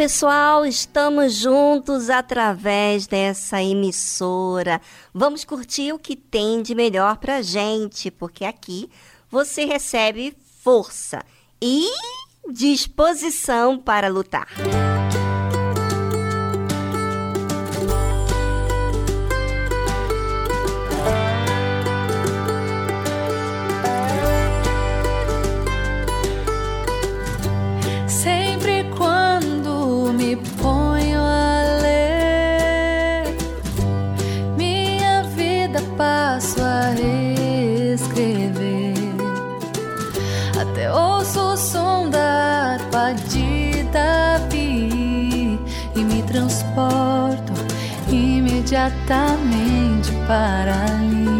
Pessoal, estamos juntos através dessa emissora. Vamos curtir o que tem de melhor pra gente, porque aqui você recebe força e disposição para lutar. Música imediatamente para ali.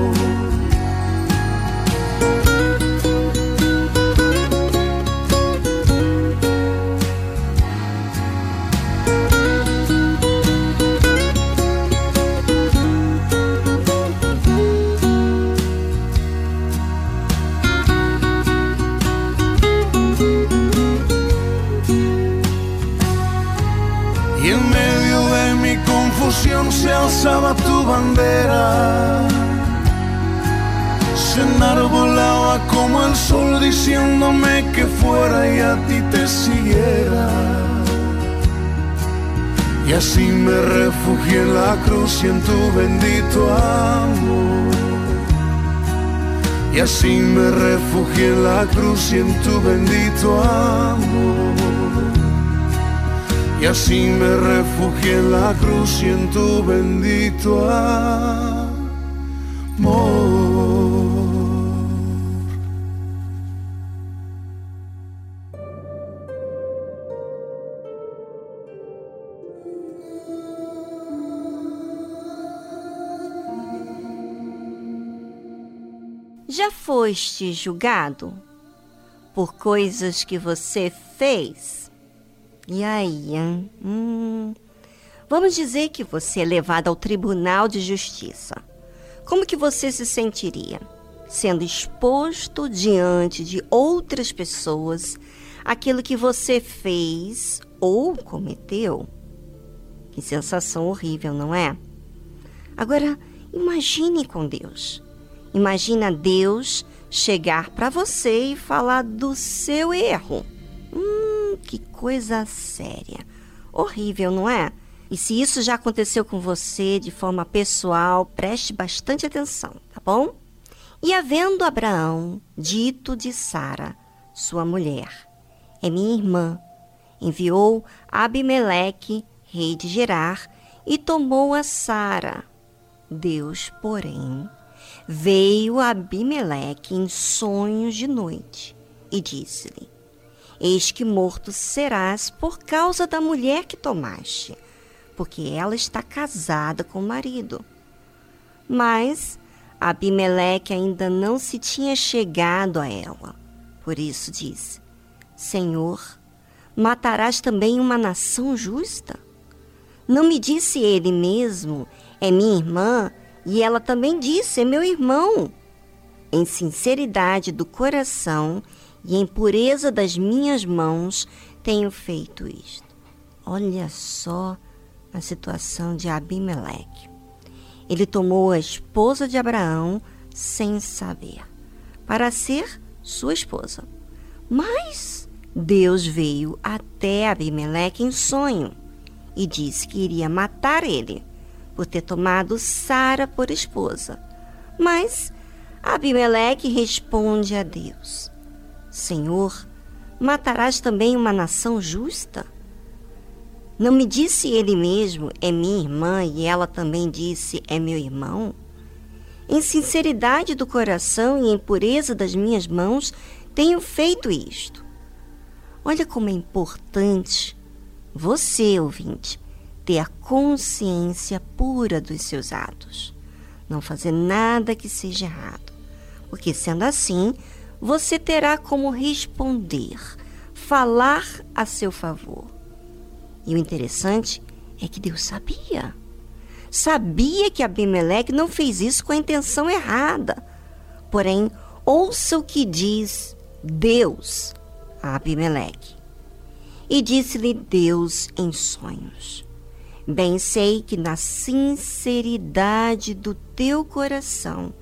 Diciéndome que fuera y a ti te siguiera. Y así me refugié en la cruz y en tu bendito amor. Y así me refugié en la cruz y en tu bendito amor. Y así me refugié en la cruz y en tu bendito amor. Foste julgado por coisas que você fez? E aí, hein? Hum, vamos dizer que você é levado ao Tribunal de Justiça. Como que você se sentiria? Sendo exposto diante de outras pessoas aquilo que você fez ou cometeu? Que sensação horrível, não é? Agora, imagine com Deus. Imagina Deus chegar para você e falar do seu erro. Hum, que coisa séria. Horrível, não é? E se isso já aconteceu com você de forma pessoal, preste bastante atenção, tá bom? E havendo Abraão dito de Sara, sua mulher, é minha irmã, enviou Abimeleque, rei de Gerar, e tomou a Sara. Deus, porém, veio Abimeleque em sonhos de noite e disse-lhe: Eis que morto serás por causa da mulher que tomaste, porque ela está casada com o marido. Mas Abimeleque ainda não se tinha chegado a ela. Por isso disse: Senhor, matarás também uma nação justa? Não me disse ele mesmo, é minha irmã, e ela também disse, é meu irmão. Em sinceridade do coração e em pureza das minhas mãos tenho feito isto. Olha só a situação de Abimeleque. Ele tomou a esposa de Abraão sem saber, para ser sua esposa. Mas Deus veio até Abimeleque em sonho e disse que iria matar ele por ter tomado Sara por esposa. Mas Abimeleque responde a Deus: Senhor, matarás também uma nação justa? Não me disse ele mesmo, é minha irmã, e ela também disse, é meu irmão? Em sinceridade do coração e em pureza das minhas mãos, tenho feito isto. Olha como é importante você, ouvinte, ter a consciência pura dos seus atos. Não fazer nada que seja errado. Porque sendo assim, você terá como responder, falar a seu favor. E o interessante é que Deus sabia. Sabia que Abimeleque não fez isso com a intenção errada. Porém, ouça o que diz Deus a Abimeleque. E disse-lhe Deus em sonhos: Bem sei que na sinceridade do teu coração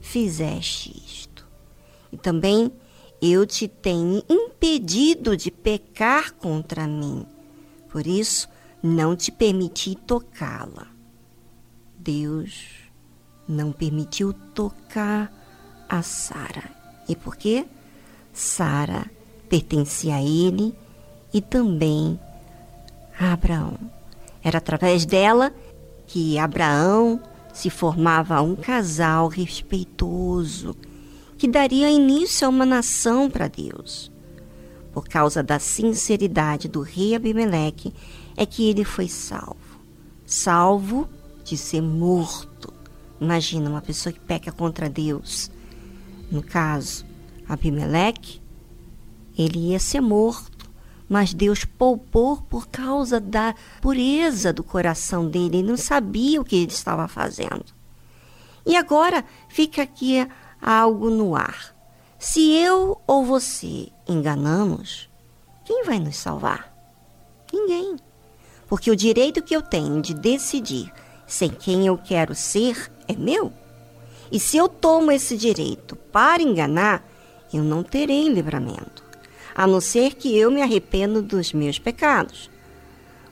fizeste isto. E também eu te tenho impedido de pecar contra mim. Por isso, não te permiti tocá-la. Deus não permitiu tocar a Sara. E por quê? Sara pertencia a ele e também a Abraão. Era através dela que Abraão se formava um casal respeitoso que daria início a uma nação para Deus. Por causa da sinceridade do rei Abimeleque é que ele foi salvo. Salvo de ser morto. Imagina uma pessoa que peca contra Deus. No caso, Abimeleque, ele ia ser morto, mas Deus poupou por causa da pureza do coração dele. Ele não sabia o que ele estava fazendo. E agora fica aqui algo no ar. Se eu ou você enganamos, quem vai nos salvar? Ninguém. Porque o direito que eu tenho de decidir sem quem eu quero ser é meu. E se eu tomo esse direito para enganar, eu não terei livramento, a não ser que eu me arrependa dos meus pecados.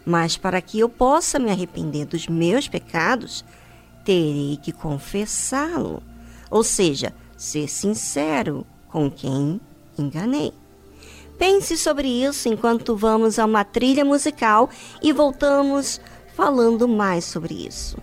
Mas para que eu possa me arrepender dos meus pecados, terei que confessá-lo, ou seja, ser sincero com quem enganei. Pense sobre isso enquanto vamos a uma trilha musical e voltamos falando mais sobre isso.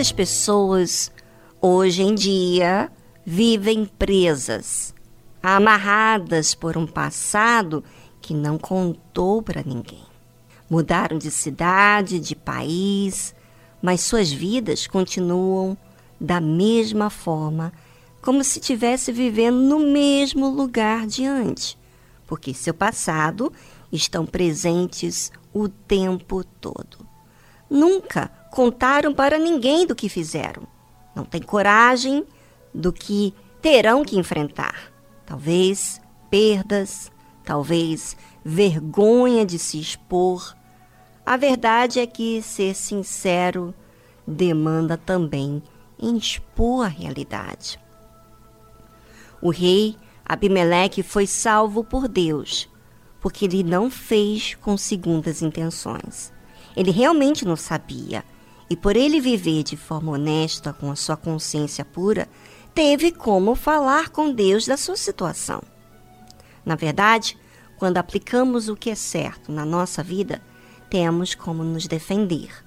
Quantas pessoas hoje em dia vivem presas, amarradas por um passado que não contou para ninguém. Mudaram de cidade, de país, mas suas vidas continuam da mesma forma, como se estivesse vivendo no mesmo lugar de antes, porque seu passado estão presentes o tempo todo. Nunca contaram para ninguém do que fizeram. Não têm coragem do que terão que enfrentar. Talvez perdas, talvez vergonha de se expor. A verdade é que ser sincero demanda também expor a realidade. O rei Abimeleque foi salvo por Deus, porque ele não fez com segundas intenções. Ele realmente não sabia, e por ele viver de forma honesta, com a sua consciência pura, teve como falar com Deus da sua situação. Na verdade, quando aplicamos o que é certo na nossa vida, temos como nos defender.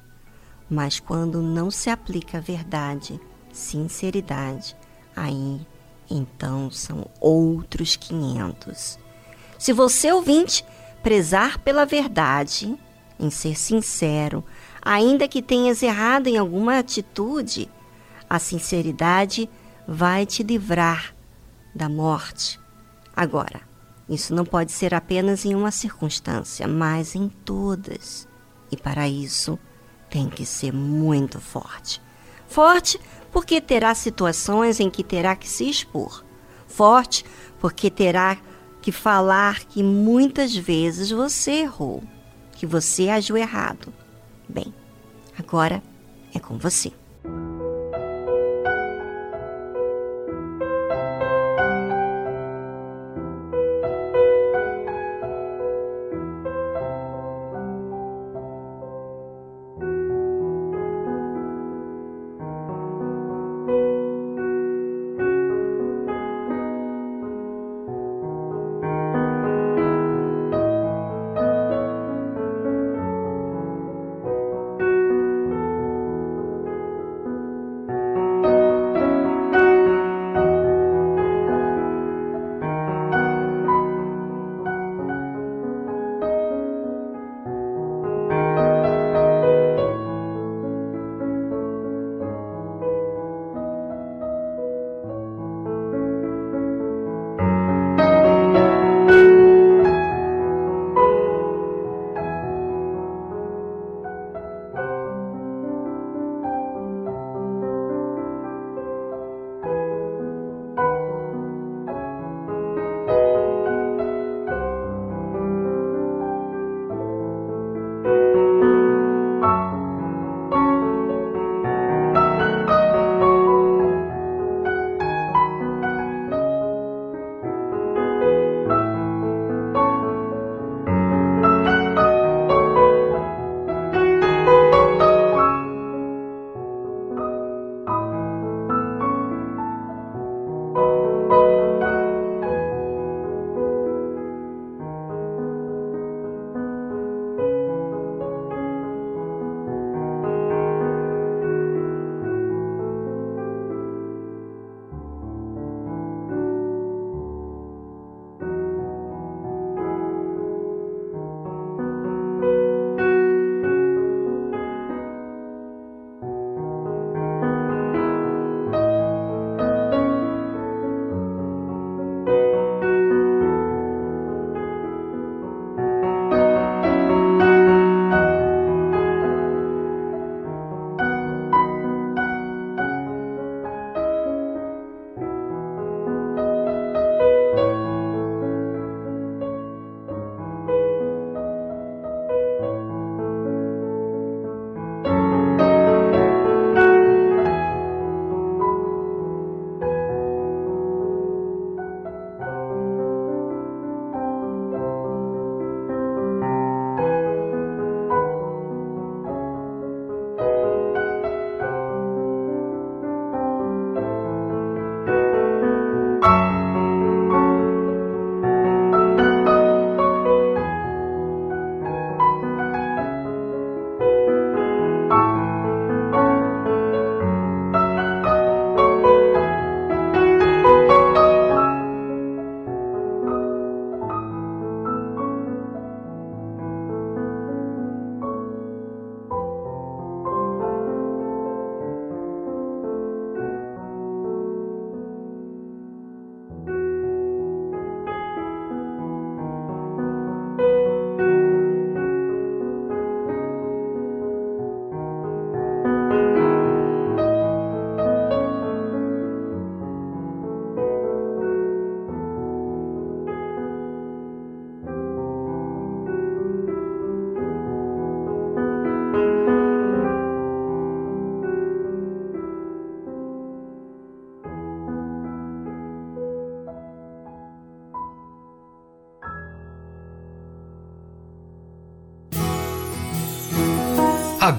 Mas quando não se aplica a verdade, sinceridade, aí então são outros 500. Se você ouvinte prezar pela verdade, em ser sincero, ainda que tenhas errado em alguma atitude, a sinceridade vai te livrar da morte. Agora, isso não pode ser apenas em uma circunstância, mas em todas. E para isso, tem que ser muito forte. Forte porque terá situações em que terá que se expor. Forte porque terá que falar que muitas vezes você errou, que você agiu errado. Bem, agora é com você.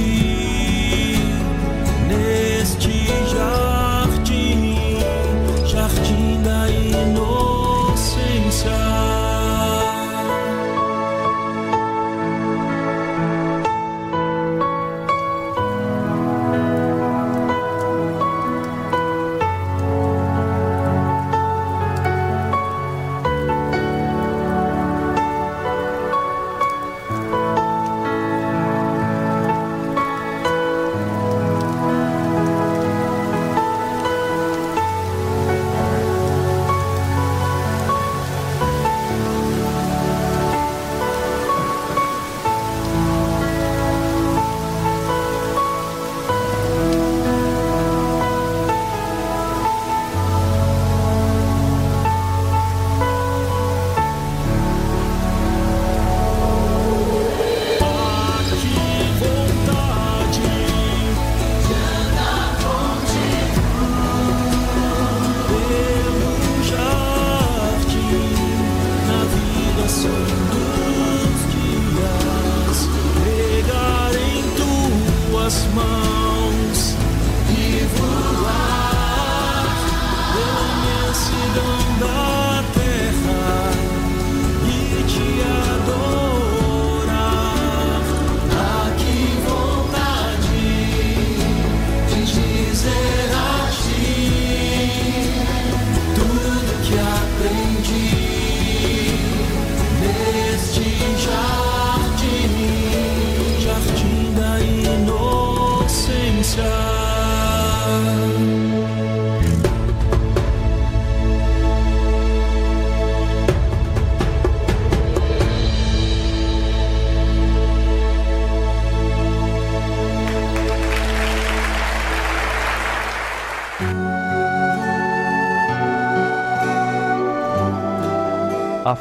a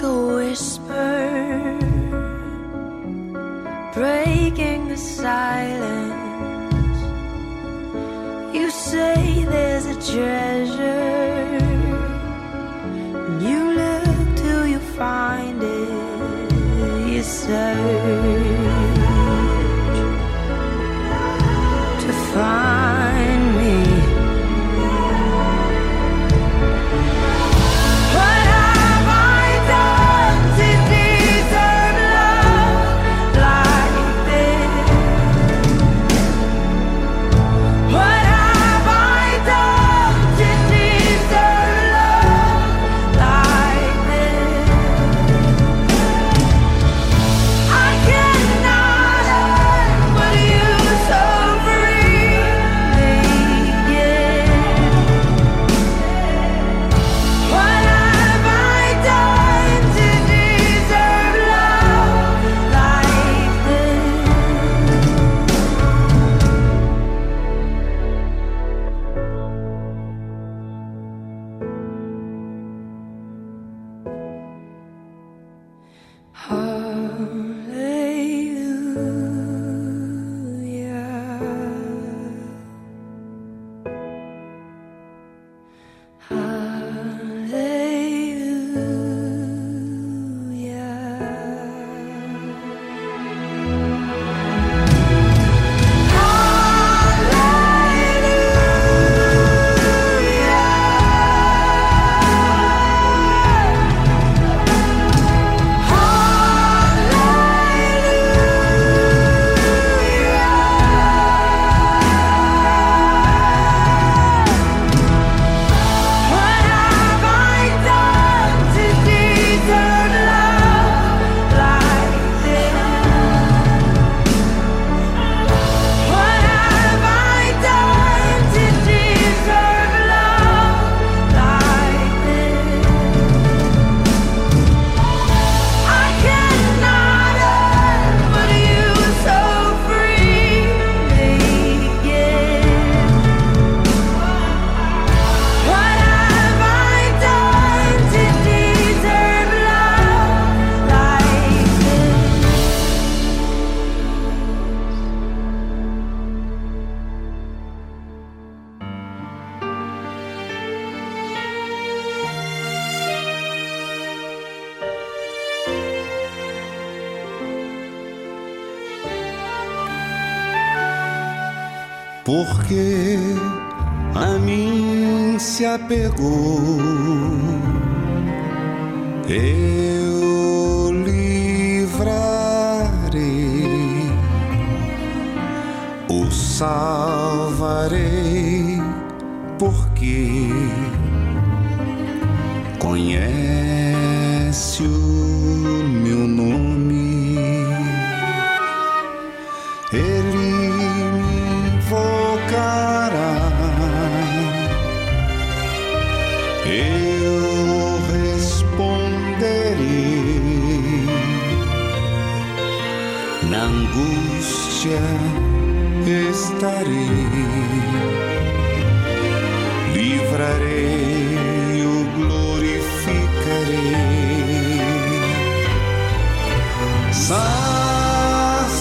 like a whisper breaking the silence. You say there's a treasure, and you look till you find it. You search. farei, porque conhece o meu exaltarei, livrarei, o glorificarei. Saciarei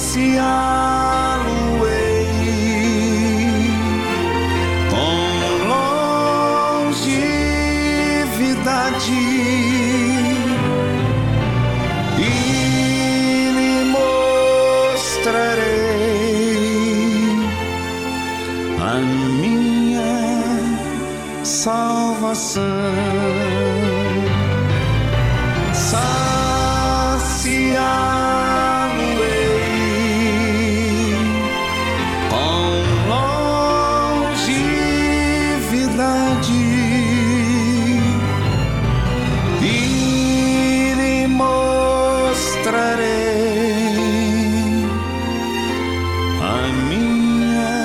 maçã. Saciar-me com longevidade e lhe mostrarei a minha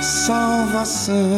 salvação.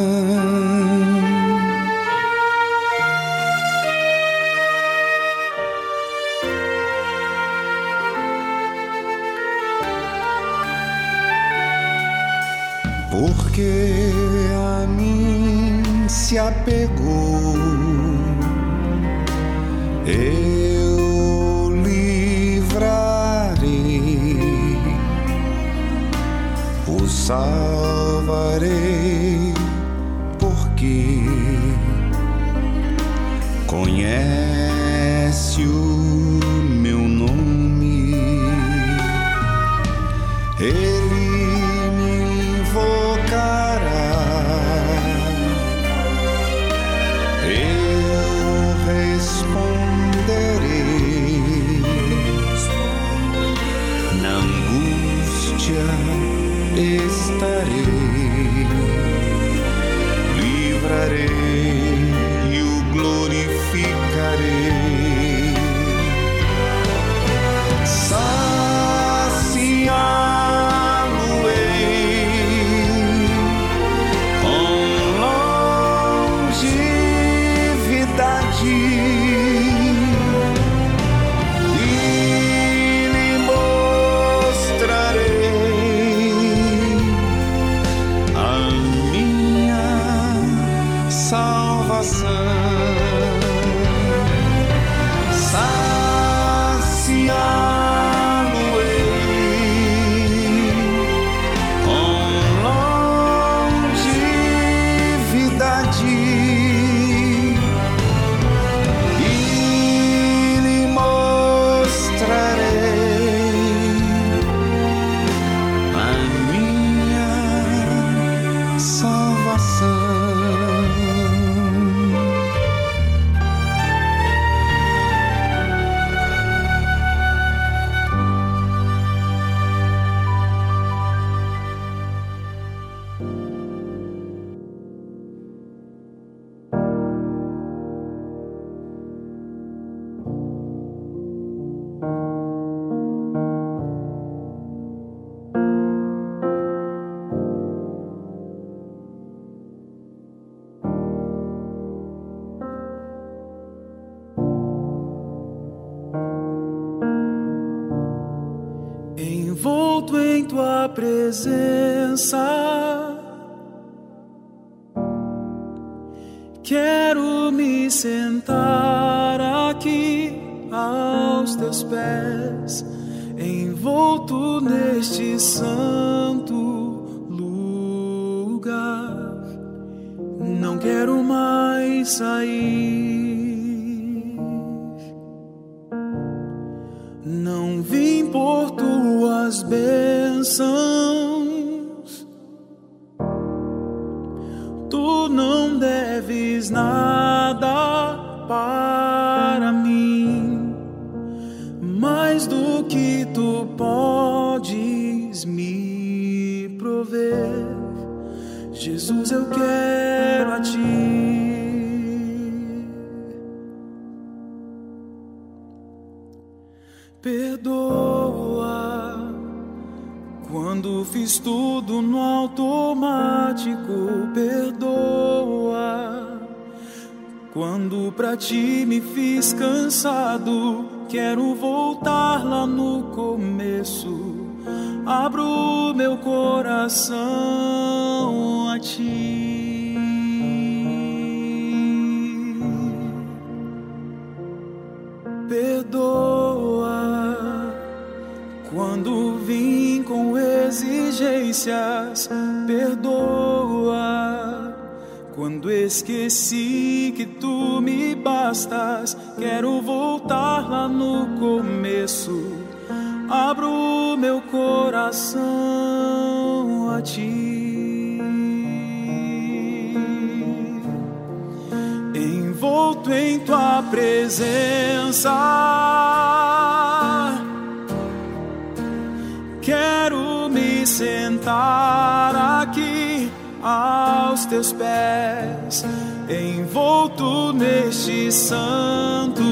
Neste santo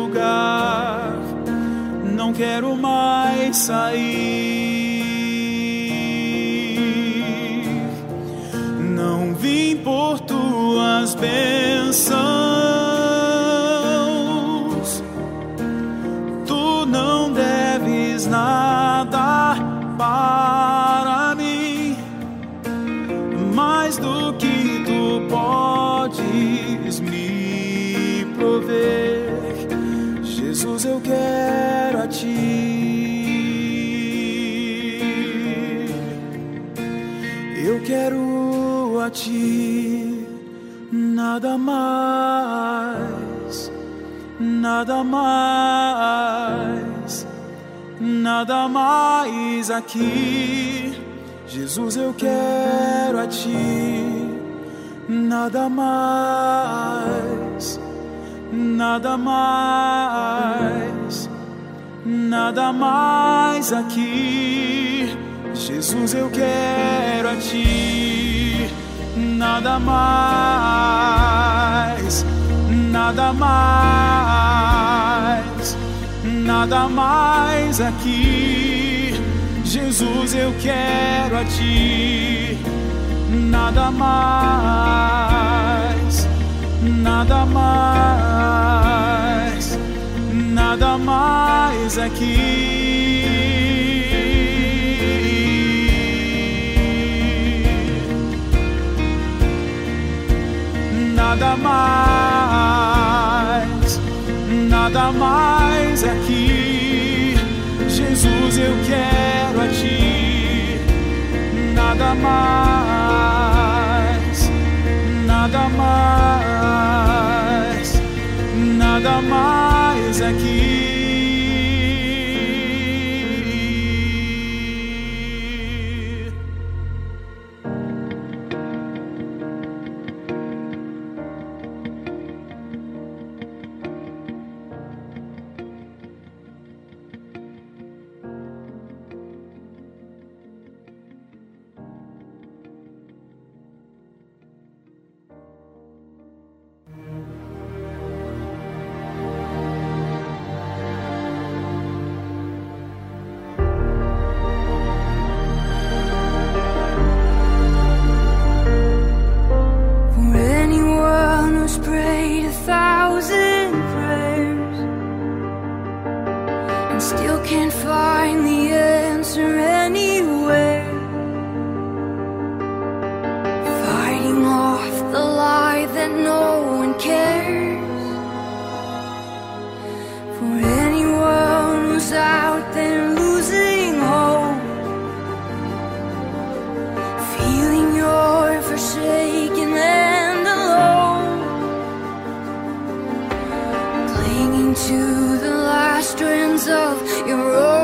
lugar. Não quero mais sair. Não vim por tuas bênçãos. Nada mais, nada mais, nada mais aqui. Jesus, eu quero a ti, nada mais, nada mais, nada mais aqui. Jesus, eu quero a ti, nada mais, nada mais, nada mais aqui. Jesus, eu quero a ti, nada mais, nada mais, nada mais aqui. Nada mais, nada mais aqui. Jesus, eu quero a ti. Nada mais, nada mais, nada mais aqui. to the last strands of your own.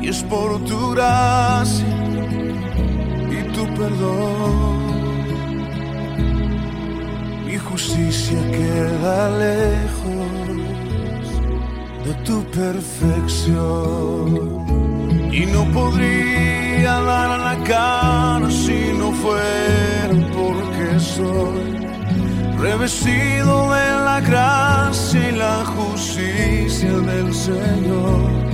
y es por tu gracia y tu perdón. Mi justicia queda lejos de tu perfección y no podría dar a la cara si no fuera soy, revestido de la gracia y la justicia del Señor.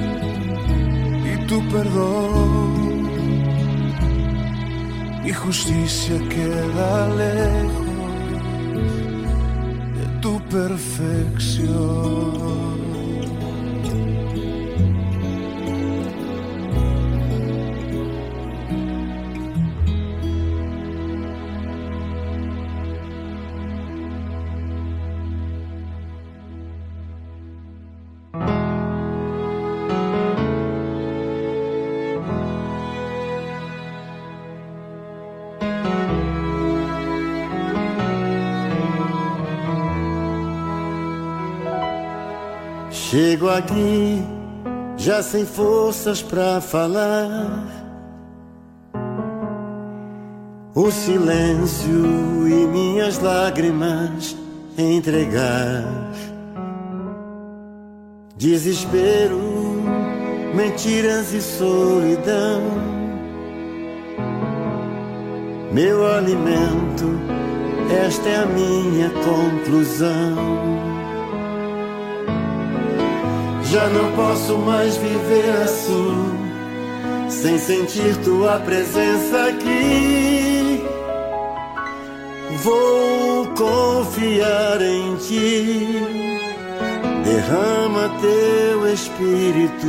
tu perdón. Mi justicia queda lejos de tu perfección. Chego aqui já sem forças para falar. O silêncio e minhas lágrimas entregar. Desespero, mentiras e solidão. Meu alimento, esta é a minha conclusão. Já não posso mais viver assim, sem sentir tua presença aqui. Vou confiar em ti, derrama teu espírito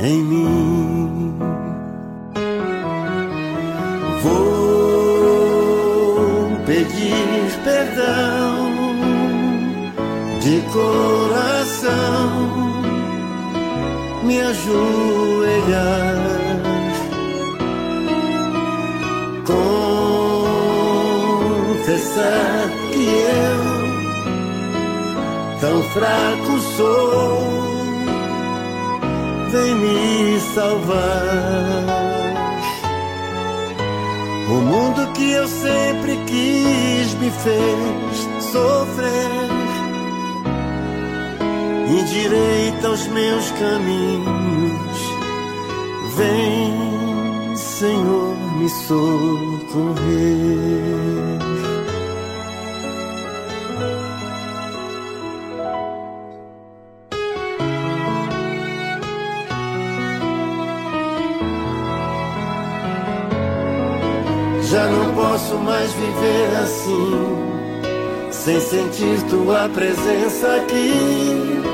em mim. Vou pedir perdão de coração me ajoelhar. Confessar que eu, tão fraco sou, vem me salvar. O mundo que eu sempre quis me fez sofrer endireita os meus caminhos. Vem, Senhor, me socorrer. Já não posso mais viver assim, sem sentir tua presença aqui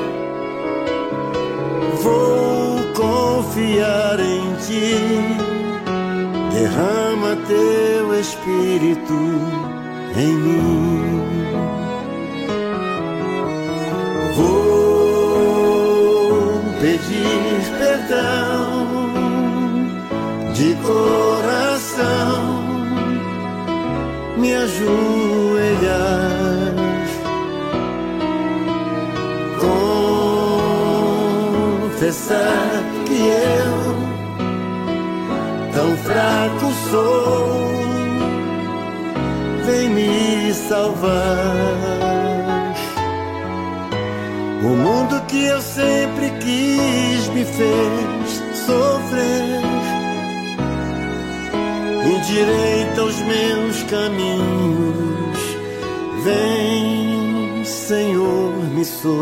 confiar em ti. Derrama teu espírito em mim. Vou pedir perdão de coração, me ajoelhar confessar fraco sou, vem me salvar. O mundo que eu sempre quis me fez sofrer. Endireita os meus caminhos, vem, Senhor, me socorrer.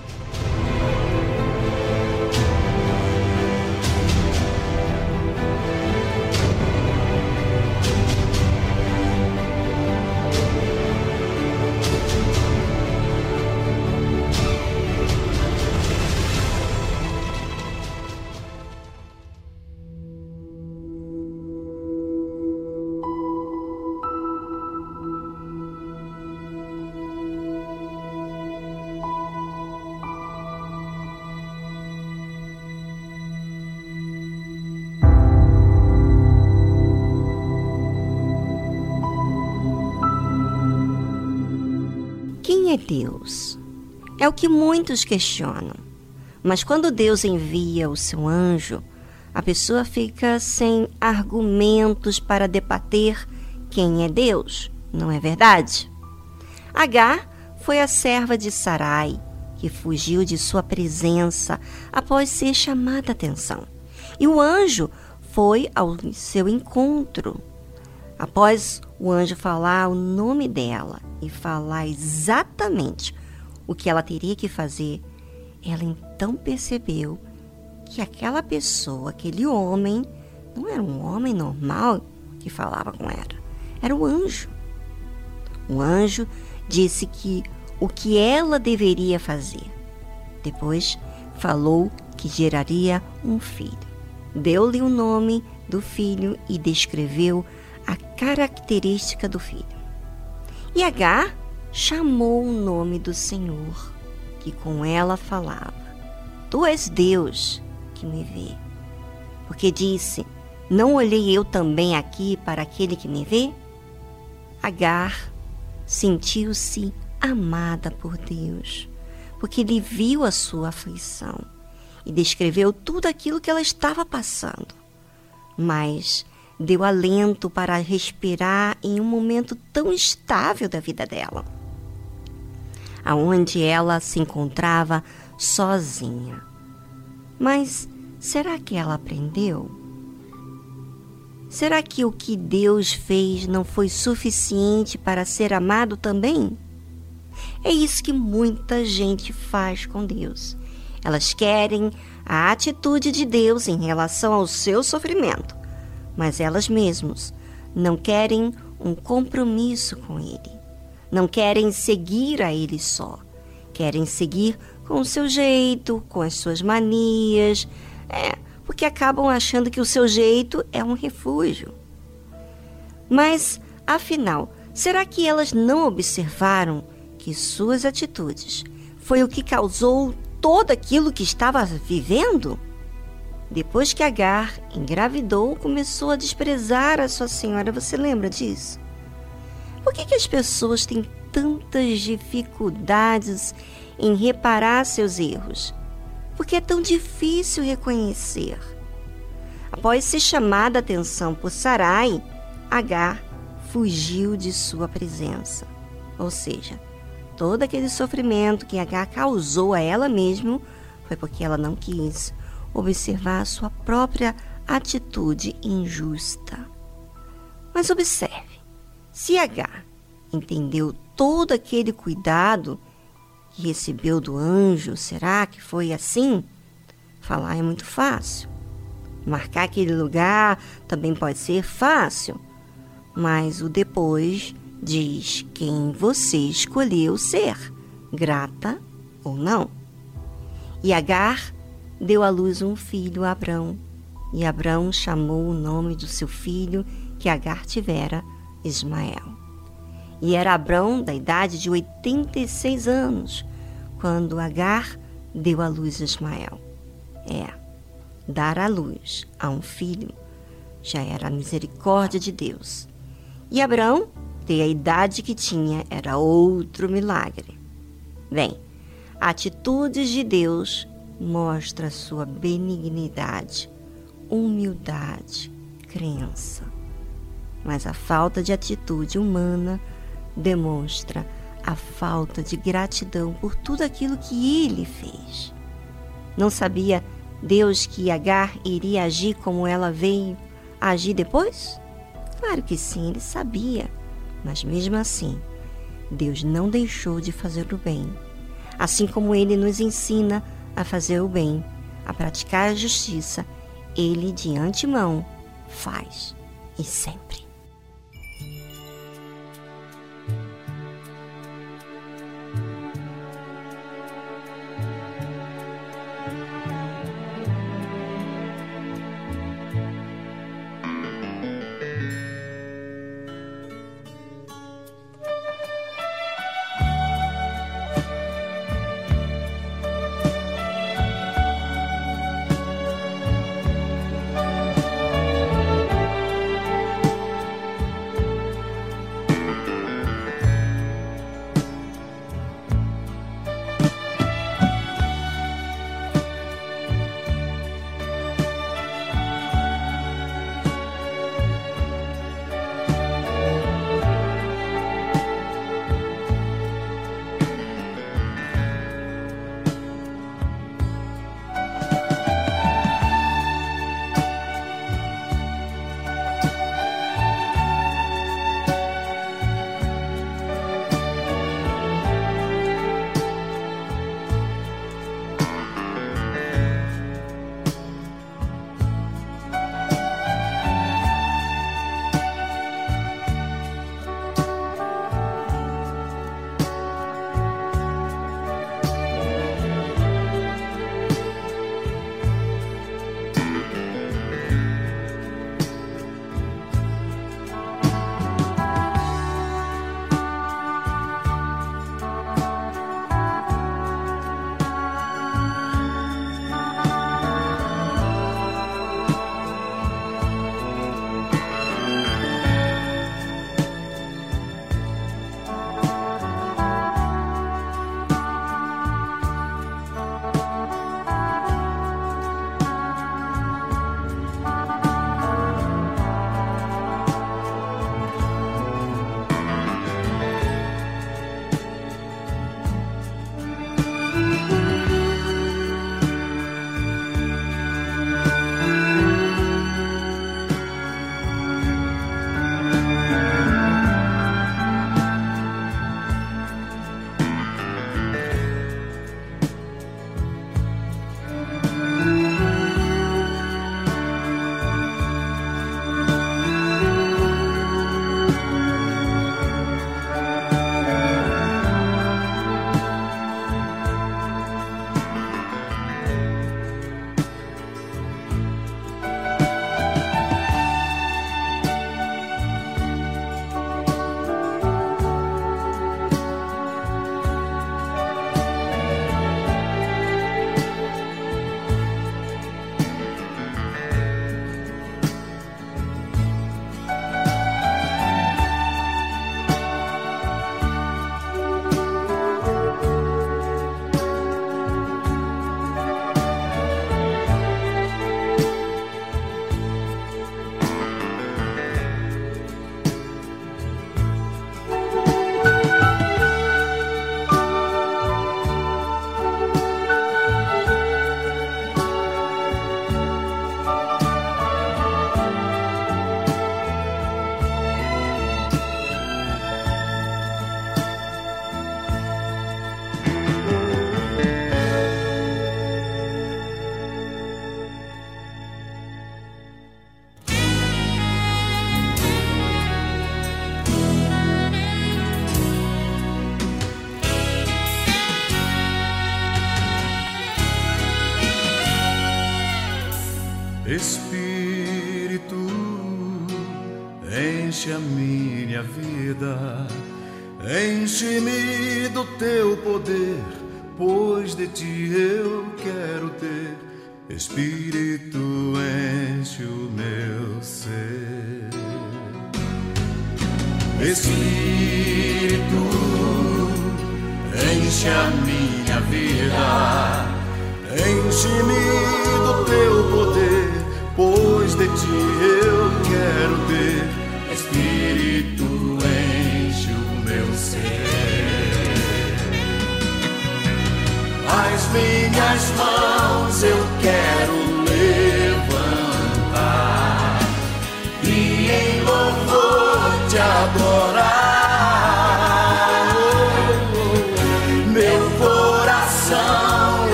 É o que muitos questionam. Mas quando Deus envia o seu anjo, a pessoa fica sem argumentos para debater quem é Deus, não é verdade? Agar foi a serva de Sarai, que fugiu de sua presença após ser chamada a atenção. E o anjo foi ao seu encontro. Após o anjo falar o nome dela e falar exatamente o que ela teria que fazer, ela então percebeu que aquela pessoa, aquele homem, não era um homem normal que falava com ela, era o anjo. O anjo disse que o que ela deveria fazer. Depois falou que geraria um filho. Deu-lhe o nome do filho e descreveu a característica do filho. E Agar chamou o nome do Senhor, que com ela falava: Tu és Deus que me vê. Porque disse: Não olhei eu também aqui para aquele que me vê? Agar sentiu-se amada por Deus, porque ele viu a sua aflição e descreveu tudo aquilo que ela estava passando. Mas deu alento para respirar em um momento tão estável da vida dela, aonde ela se encontrava sozinha. Mas será que ela aprendeu? Será que o que Deus fez não foi suficiente para ser amado também? É isso que muita gente faz com Deus. Elas querem a atitude de Deus em relação ao seu sofrimento, mas elas mesmas não querem um compromisso com Ele. Não querem seguir a Ele só. Querem seguir com o seu jeito, com as suas manias. É, porque acabam achando que o seu jeito é um refúgio. Mas, afinal, será que elas não observaram que suas atitudes foi o que causou todo aquilo que estava vivendo? Depois que Agar engravidou, começou a desprezar a sua senhora. Você lembra disso? Por que, que as pessoas têm tantas dificuldades em reparar seus erros? Porque é tão difícil reconhecer. Após ser chamada a atenção por Sarai, Agar fugiu de sua presença. Ou seja, todo aquele sofrimento que Agar causou a ela mesma foi porque ela não quis observar sua própria atitude injusta. Mas observe, se Agar entendeu todo aquele cuidado que recebeu do anjo, será que foi assim? Falar é muito fácil. Marcar aquele lugar também pode ser fácil, mas o depois diz quem você escolheu ser, grata ou não. E Agar deu à luz um filho Abrão, e Abrão chamou o nome do seu filho que Agar tivera, Ismael. E era Abrão da idade de 86 anos, quando Agar deu à luz Ismael. É, dar à luz a um filho já era a misericórdia de Deus. E Abrão ter a idade que tinha era outro milagre. Bem, atitudes de Deus mostra sua benignidade, humildade, crença. Mas a falta de atitude humana demonstra a falta de gratidão por tudo aquilo que ele fez. Não sabia Deus que Agar iria agir como ela veio agir depois? Claro que sim, ele sabia. Mas mesmo assim, Deus não deixou de fazer o bem. Assim como ele nos ensina a fazer o bem, a praticar a justiça, ele de antemão faz e sempre.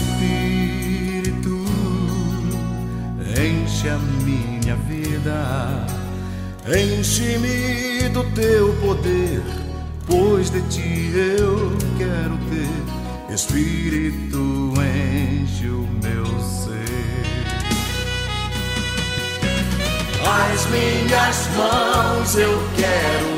Espírito, enche a minha vida, enche-me do teu poder pois de ti eu quero ter. Espírito, enche o meu ser. As minhas mãos eu quero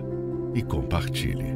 e compartilhe.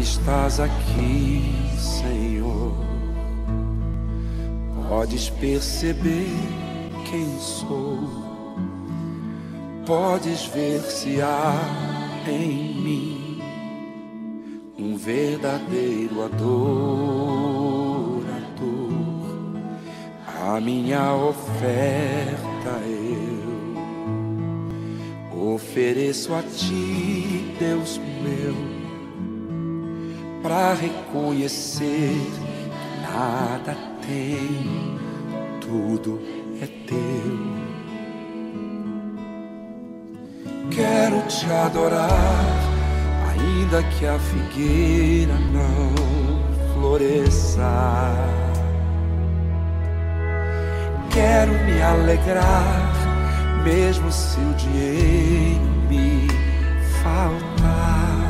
Que estás aqui Podes perceber quem sou, podes ver se há em mim um verdadeiro adorador. A minha oferta eu ofereço a ti, Deus meu, para reconhecer que nada tem, tudo é teu. Quero te adorar, ainda que a figueira não floresça. Quero me alegrar, mesmo se o dinheiro me faltar.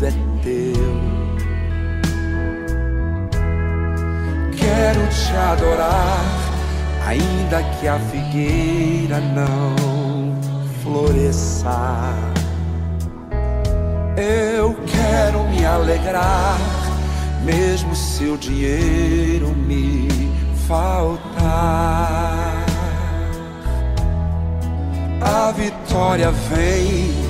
tudo é teu. Quero te adorar, ainda que a figueira não floresça. Eu quero me alegrar, mesmo se o dinheiro me faltar. A vitória vem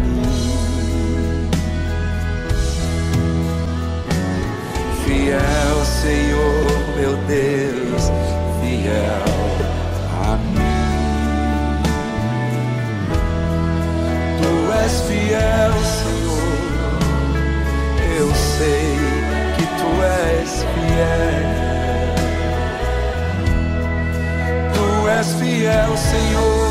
Fiel, Senhor, meu Deus, fiel a mim. Tu és fiel, Senhor, eu sei que tu és fiel. Tu és fiel, Senhor,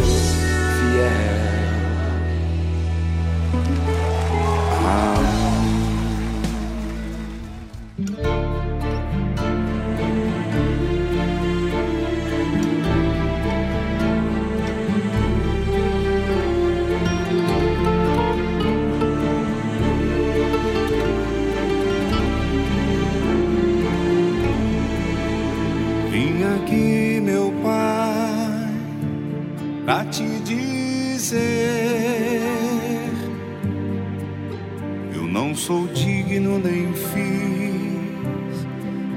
digno nem fiz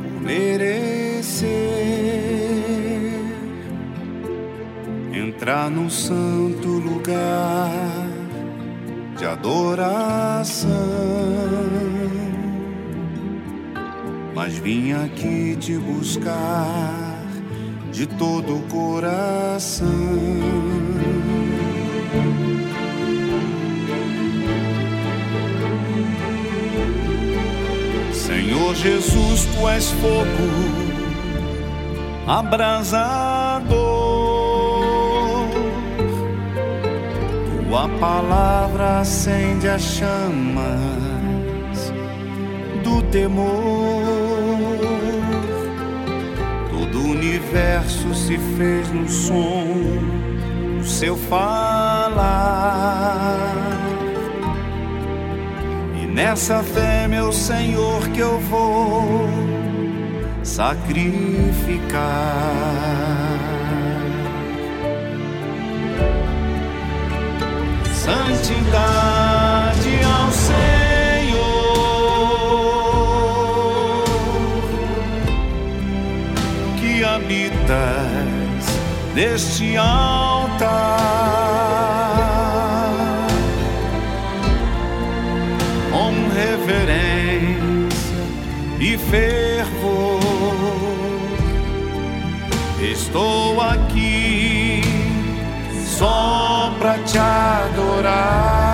por merecer entrar num santo lugar de adoração. Mas vim aqui te buscar de todo o coração. Senhor Jesus, tu és fogo abrasador. Tua palavra acende as chamas do temor. Todo o universo se fez no som do seu falar. Nessa fé, meu Senhor, que eu vou sacrificar. Santidade ao Senhor que habitas neste altar. Fervor. Estou aqui só para te adorar.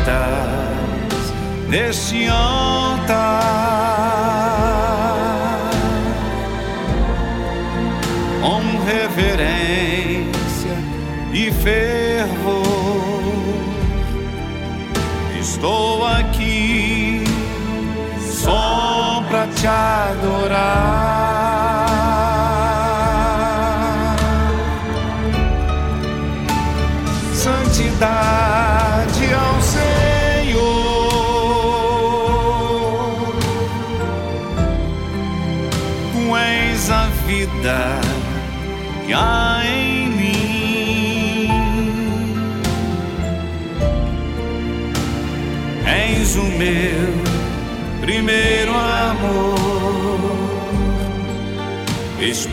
habitas neste altar com reverência e fervor. Estou aqui só para te adorar.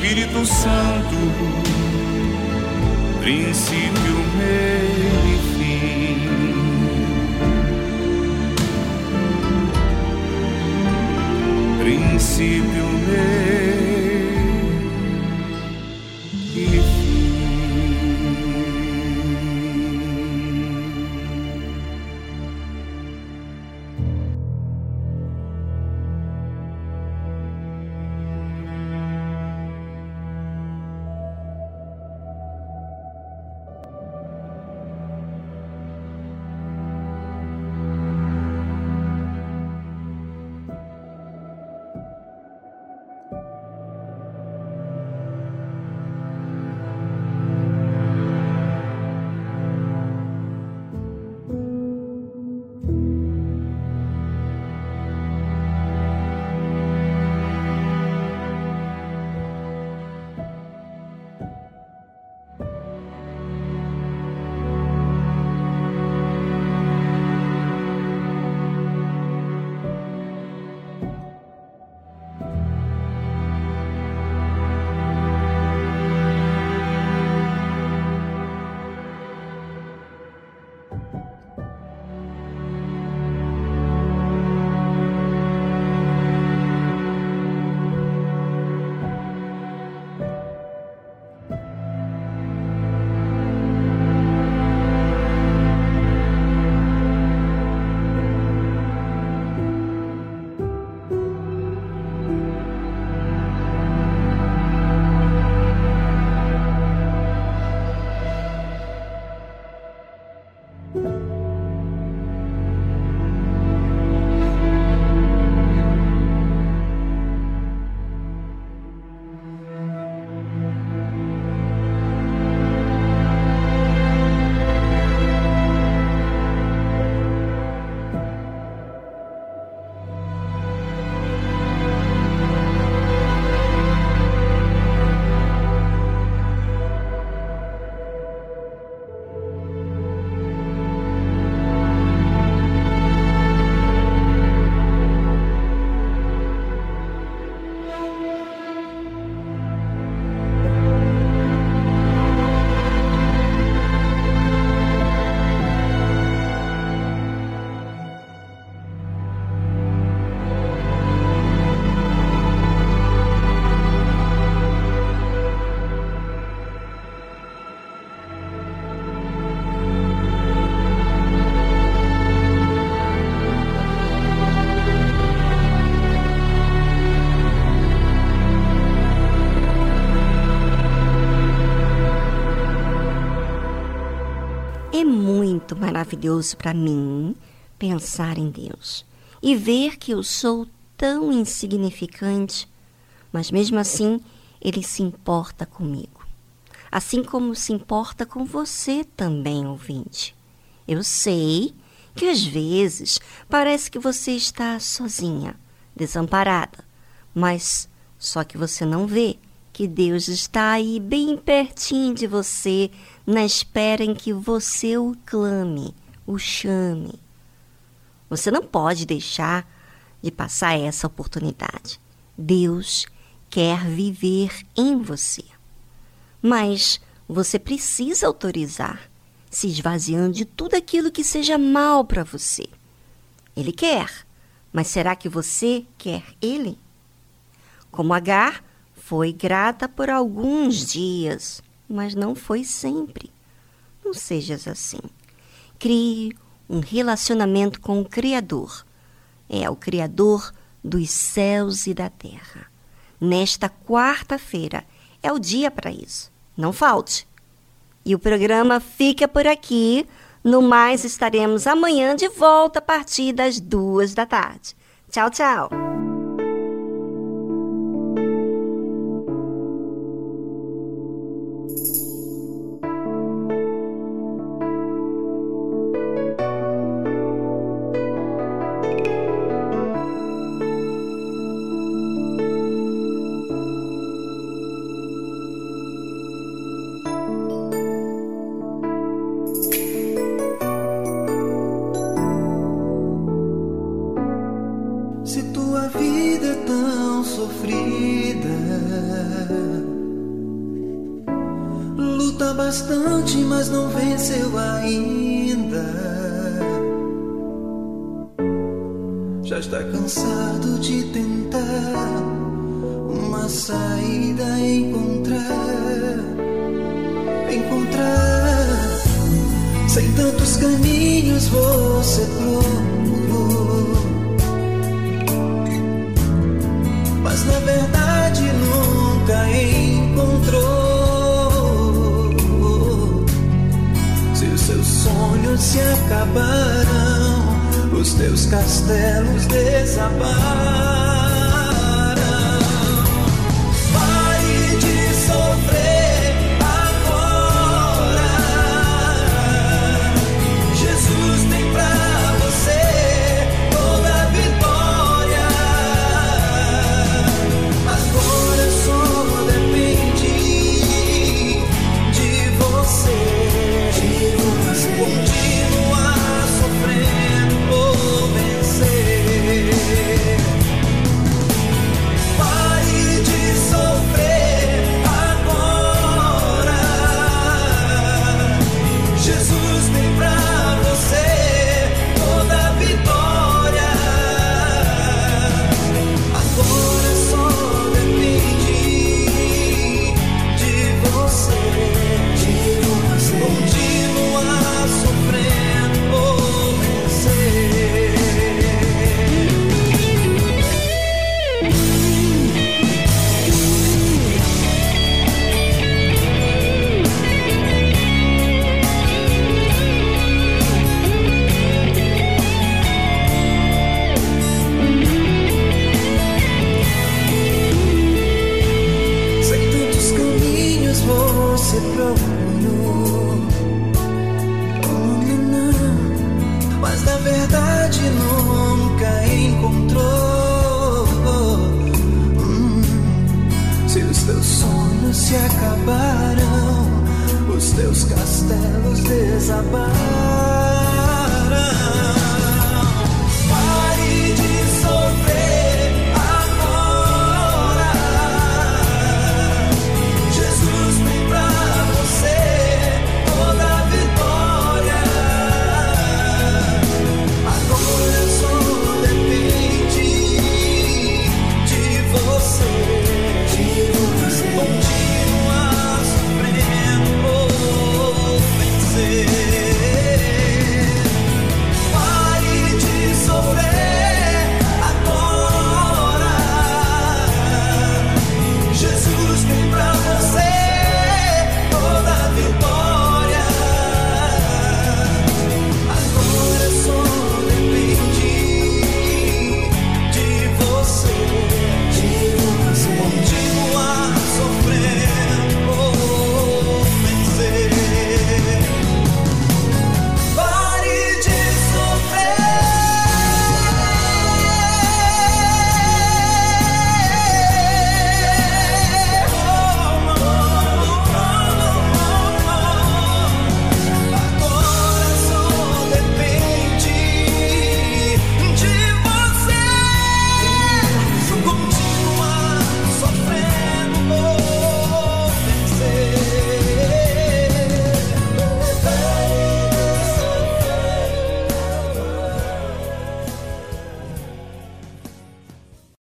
Espírito Santo, princípio, meio e fim. Princípio, meio maravilhoso para mim pensar em Deus e ver que eu sou tão insignificante, mas mesmo assim Ele se importa comigo. Assim como se importa com você também, ouvinte. Eu sei que às vezes parece que você está sozinha, desamparada, mas só que você não vê que Deus está aí bem pertinho de você, na espera em que você o clame, o chame. Você não pode deixar de passar essa oportunidade. Deus quer viver em você. Mas você precisa autorizar, se esvaziando de tudo aquilo que seja mal para você. Ele quer, mas será que você quer ele? Como Agar, foi grata por alguns dias, mas não foi sempre. Não sejas assim. Crie um relacionamento com o Criador. É o Criador dos céus e da terra. Nesta quarta-feira é o dia para isso. Não falte. E o programa fica por aqui. No mais, estaremos amanhã de volta a partir das duas da tarde. Tchau, tchau.